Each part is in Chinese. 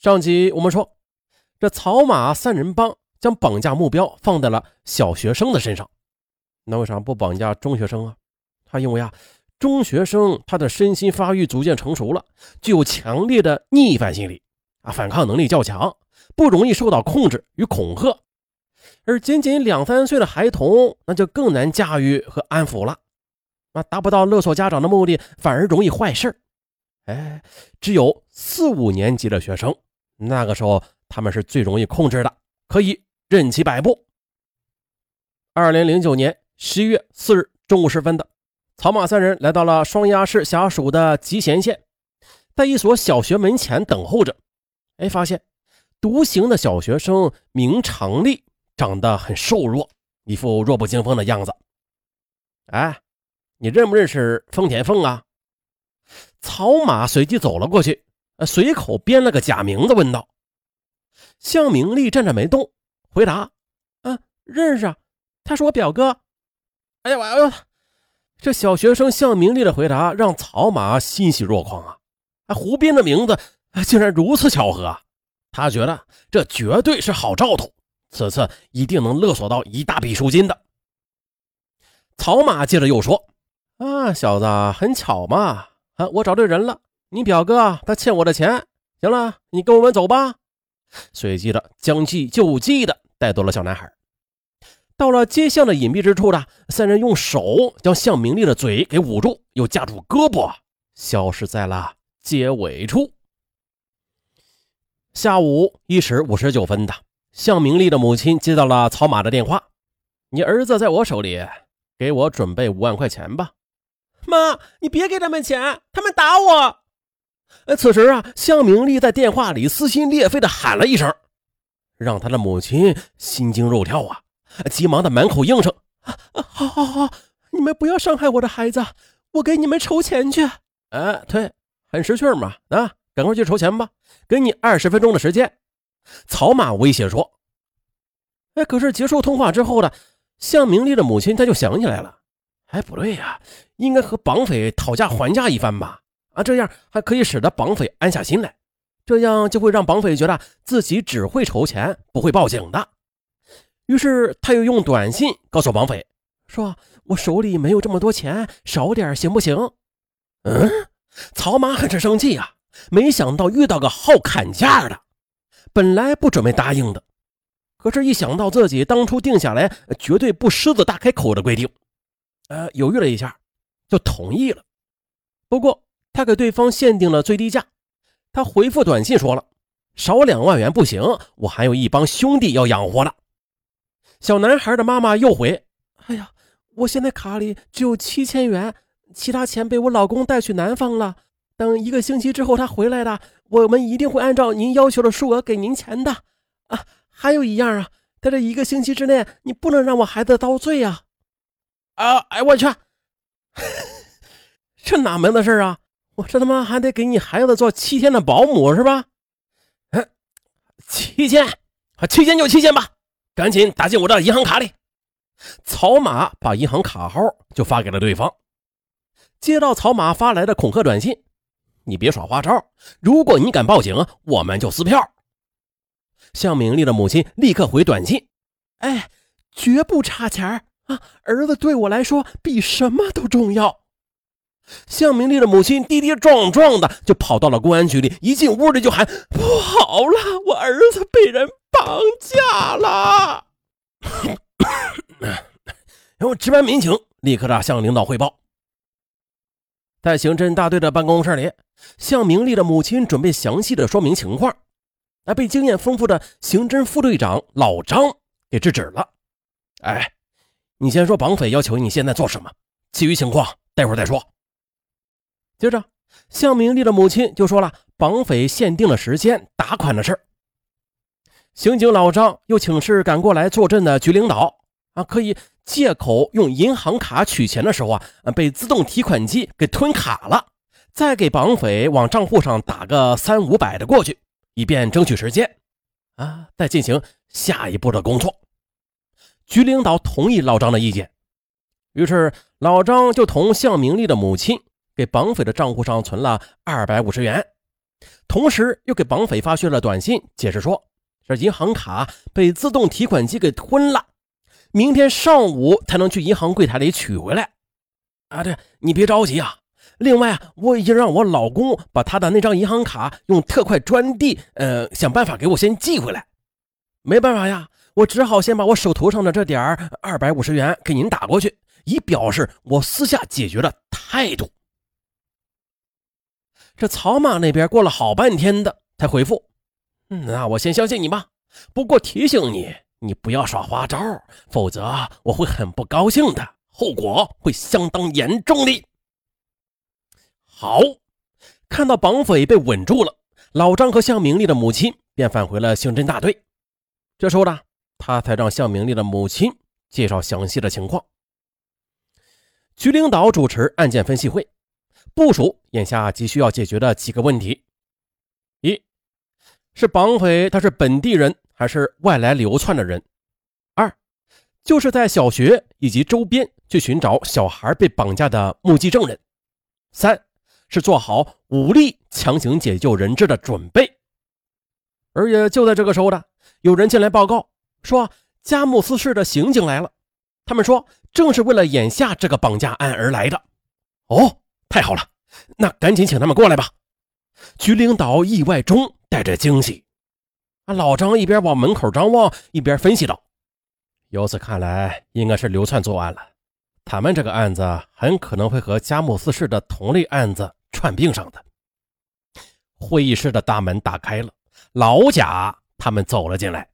上集我们说，这草马三人帮将绑架目标放在了小学生的身上，那为啥不绑架中学生啊？他因为啊，中学生他的身心发育逐渐成熟了，具有强烈的逆反心理啊，反抗能力较强，不容易受到控制与恐吓，而仅仅两三岁的孩童，那就更难驾驭和安抚了，啊，达不到勒索家长的目的，反而容易坏事哎，只有四五年级的学生。那个时候，他们是最容易控制的，可以任其摆布。二零零九年十一月四日中午时分的，草马三人来到了双鸭市辖属的集贤县，在一所小学门前等候着。哎，发现独行的小学生明长利长得很瘦弱，一副弱不禁风的样子。哎，你认不认识丰田凤啊？草马随即走了过去。随口编了个假名字，问道：“向明丽站着没动，回答：‘啊，认识啊，他是我表哥。’哎呀，我呦，这小学生向明丽的回答让草马欣喜若狂啊！啊，胡编的名字竟然如此巧合，啊他觉得这绝对是好兆头，此次一定能勒索到一大笔赎金的。草马接着又说：‘啊，小子，很巧嘛，啊，我找对人了。’你表哥他欠我的钱，行了，你跟我们走吧。随即的将计就计的带走了小男孩。到了街巷的隐蔽之处的三人用手将向明丽的嘴给捂住，又架住胳膊，消失在了街尾处。下午一时五十九分的，向明丽的母亲接到了曹马的电话：“你儿子在我手里，给我准备五万块钱吧。”妈，你别给他们钱，他们打我。哎，此时啊，向明丽在电话里撕心裂肺的喊了一声，让他的母亲心惊肉跳啊，急忙的满口应承：“啊，好，好，好，你们不要伤害我的孩子，我给你们筹钱去。”哎，对，很识趣嘛，啊，赶快去筹钱吧，给你二十分钟的时间。”草马威胁说。哎，可是结束通话之后呢，向明丽的母亲他就想起来了，哎，不对呀，应该和绑匪讨价还价一番吧。这样还可以使得绑匪安下心来，这样就会让绑匪觉得自己只会筹钱，不会报警的。于是他又用短信告诉绑匪，说：“我手里没有这么多钱，少点行不行？”嗯，曹妈很是生气呀，没想到遇到个好砍价的，本来不准备答应的，可是，一想到自己当初定下来绝对不狮子大开口的规定，呃，犹豫了一下，就同意了。不过，他给对方限定了最低价，他回复短信说了：“少两万元不行，我还有一帮兄弟要养活呢。”小男孩的妈妈又回：“哎呀，我现在卡里只有七千元，其他钱被我老公带去南方了。等一个星期之后他回来的，我们一定会按照您要求的数额给您钱的。啊，还有一样啊，在这一个星期之内，你不能让我孩子遭罪啊！啊，哎，我去，这哪门子事啊？我这他妈还得给你孩子做七天的保姆是吧？嗯，七千啊，七千就七千吧，赶紧打进我的银行卡里。曹马把银行卡号就发给了对方。接到曹马发来的恐吓短信，你别耍花招，如果你敢报警，我们就撕票。向明丽的母亲立刻回短信：“哎，绝不差钱啊，儿子对我来说比什么都重要。”向明丽的母亲跌跌撞撞的就跑到了公安局里，一进屋里就喊：“不好了，我儿子被人绑架了！” 然后值班民警立刻的向领导汇报。在刑侦大队的办公室里，向明丽的母亲准备详细的说明情况，而被经验丰富的刑侦副队长老张给制止了：“哎，你先说绑匪要求你现在做什么，其余情况待会儿再说。”接着，向明丽的母亲就说了绑匪限定了时间打款的事刑警老张又请示赶过来坐镇的局领导啊，可以借口用银行卡取钱的时候啊，被自动提款机给吞卡了，再给绑匪往账户上打个三五百的过去，以便争取时间啊，再进行下一步的工作。局领导同意老张的意见，于是老张就同向明丽的母亲。给绑匪的账户上存了二百五十元，同时又给绑匪发去了短信，解释说这银行卡被自动提款机给吞了，明天上午才能去银行柜台里取回来。啊，对你别着急啊。另外啊，我已经让我老公把他的那张银行卡用特快专递，呃，想办法给我先寄回来。没办法呀，我只好先把我手头上的这点二百五十元给您打过去，以表示我私下解决的态度。这草马那边过了好半天的才回复：“嗯那我先相信你吧，不过提醒你，你不要耍花招，否则我会很不高兴的，后果会相当严重的。”好，看到绑匪被稳住了，老张和向明丽的母亲便返回了刑侦大队。这时候呢，他才让向明丽的母亲介绍详细的情况。局领导主持案件分析会，部署眼下急需要解决的几个问题：一是绑匪他是本地人还是外来流窜的人；二就是在小学以及周边去寻找小孩被绑架的目击证人；三。是做好武力强行解救人质的准备，而也就在这个时候呢，有人进来报告说，佳木斯市的刑警来了。他们说，正是为了眼下这个绑架案而来的。哦，太好了，那赶紧请他们过来吧。局领导意外中带着惊喜。啊，老张一边往门口张望，一边分析道：“由此看来，应该是流窜作案了。他们这个案子很可能会和佳木斯市的同类案子。”串并上的会议室的大门打开了，老贾他们走了进来。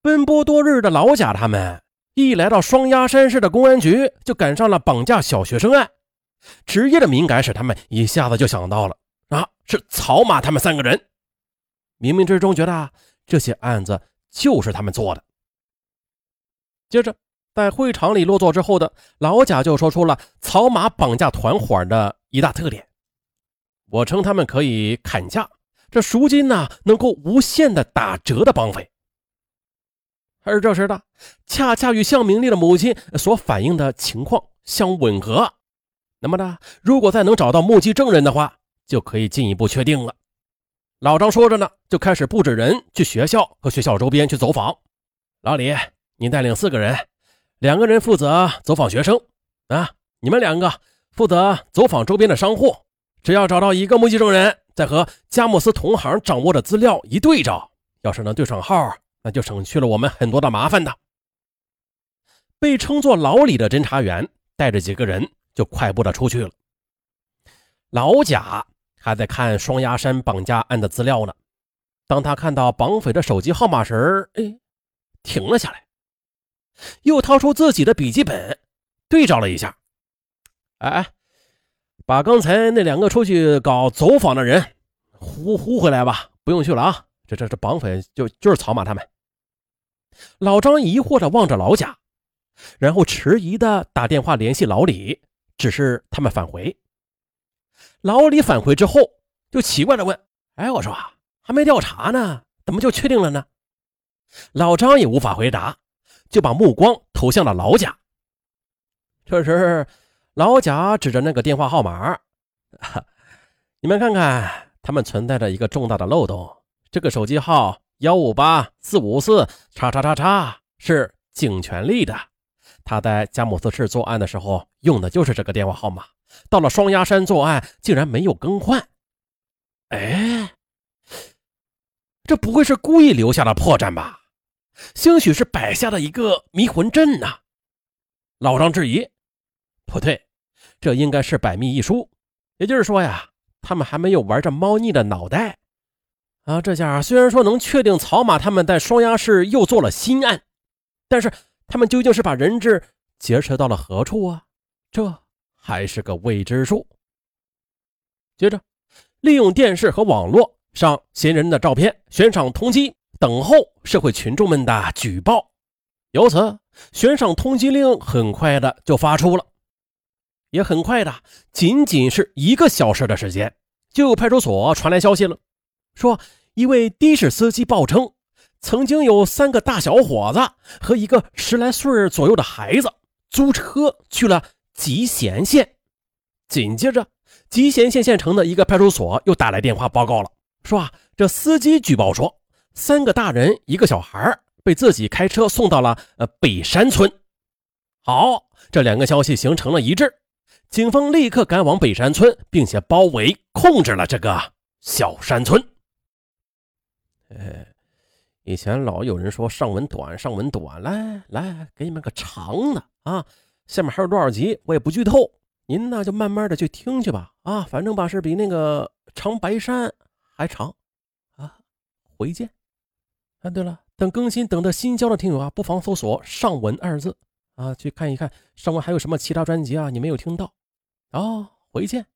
奔波多日的老贾他们一来到双鸭山市的公安局，就赶上了绑架小学生案。职业的敏感使他们一下子就想到了啊，是草马他们三个人。冥冥之中觉得这些案子就是他们做的。接着在会场里落座之后的老贾就说出了草马绑架团伙的。一大特点，我称他们可以砍价，这赎金呢能够无限的打折的绑匪。而这时的恰恰与向明丽的母亲所反映的情况相吻合。那么呢，如果再能找到目击证人的话，就可以进一步确定了。老张说着呢，就开始布置人去学校和学校周边去走访。老李，你带领四个人，两个人负责走访学生啊，你们两个。负责走访周边的商户，只要找到一个目击证人，再和佳木斯同行掌握的资料一对照，要是能对上号，那就省去了我们很多的麻烦的。被称作老李的侦查员带着几个人就快步的出去了。老贾还在看双鸭山绑架案的资料呢。当他看到绑匪的手机号码时，哎，停了下来，又掏出自己的笔记本，对照了一下。哎，把刚才那两个出去搞走访的人呼呼回来吧，不用去了啊！这这这绑匪就就是草马他们。老张疑惑的望着老贾，然后迟疑的打电话联系老李，只是他们返回。老李返回之后就奇怪的问：“哎，我说还没调查呢，怎么就确定了呢？”老张也无法回答，就把目光投向了老贾。这时。老贾指着那个电话号码：“你们看看，他们存在着一个重大的漏洞。这个手机号幺五八四五四叉叉叉叉是景全利的，他在佳木斯市作案的时候用的就是这个电话号码。到了双鸭山作案，竟然没有更换。哎，这不会是故意留下的破绽吧？兴许是摆下的一个迷魂阵呢。”老张质疑。不对，这应该是百密一疏。也就是说呀，他们还没有玩着猫腻的脑袋啊！这下虽然说能确定草马他们在双鸭市又做了新案，但是他们究竟是把人质劫持到了何处啊？这还是个未知数。接着，利用电视和网络上嫌疑人的照片悬赏通缉，等候社会群众们的举报。由此，悬赏通缉令很快的就发出了。也很快的，仅仅是一个小时的时间，就有派出所传来消息了，说一位的士司机报称，曾经有三个大小伙子和一个十来岁左右的孩子租车去了集贤县。紧接着，集贤县县城的一个派出所又打来电话报告了，说啊，这司机举报说，三个大人一个小孩被自己开车送到了呃北山村。好，这两个消息形成了一致，警方立刻赶往北山村，并且包围控制了这个小山村。哎，以前老有人说上文短，上文短，来来，给你们个长的啊！下面还有多少集，我也不剧透，您呢就慢慢的去听去吧啊，反正吧是比那个长白山还长啊。回见。啊，对了，等更新等的新交的听友啊，不妨搜索“上文”二字啊，去看一看上文还有什么其他专辑啊，你没有听到。哦，回见。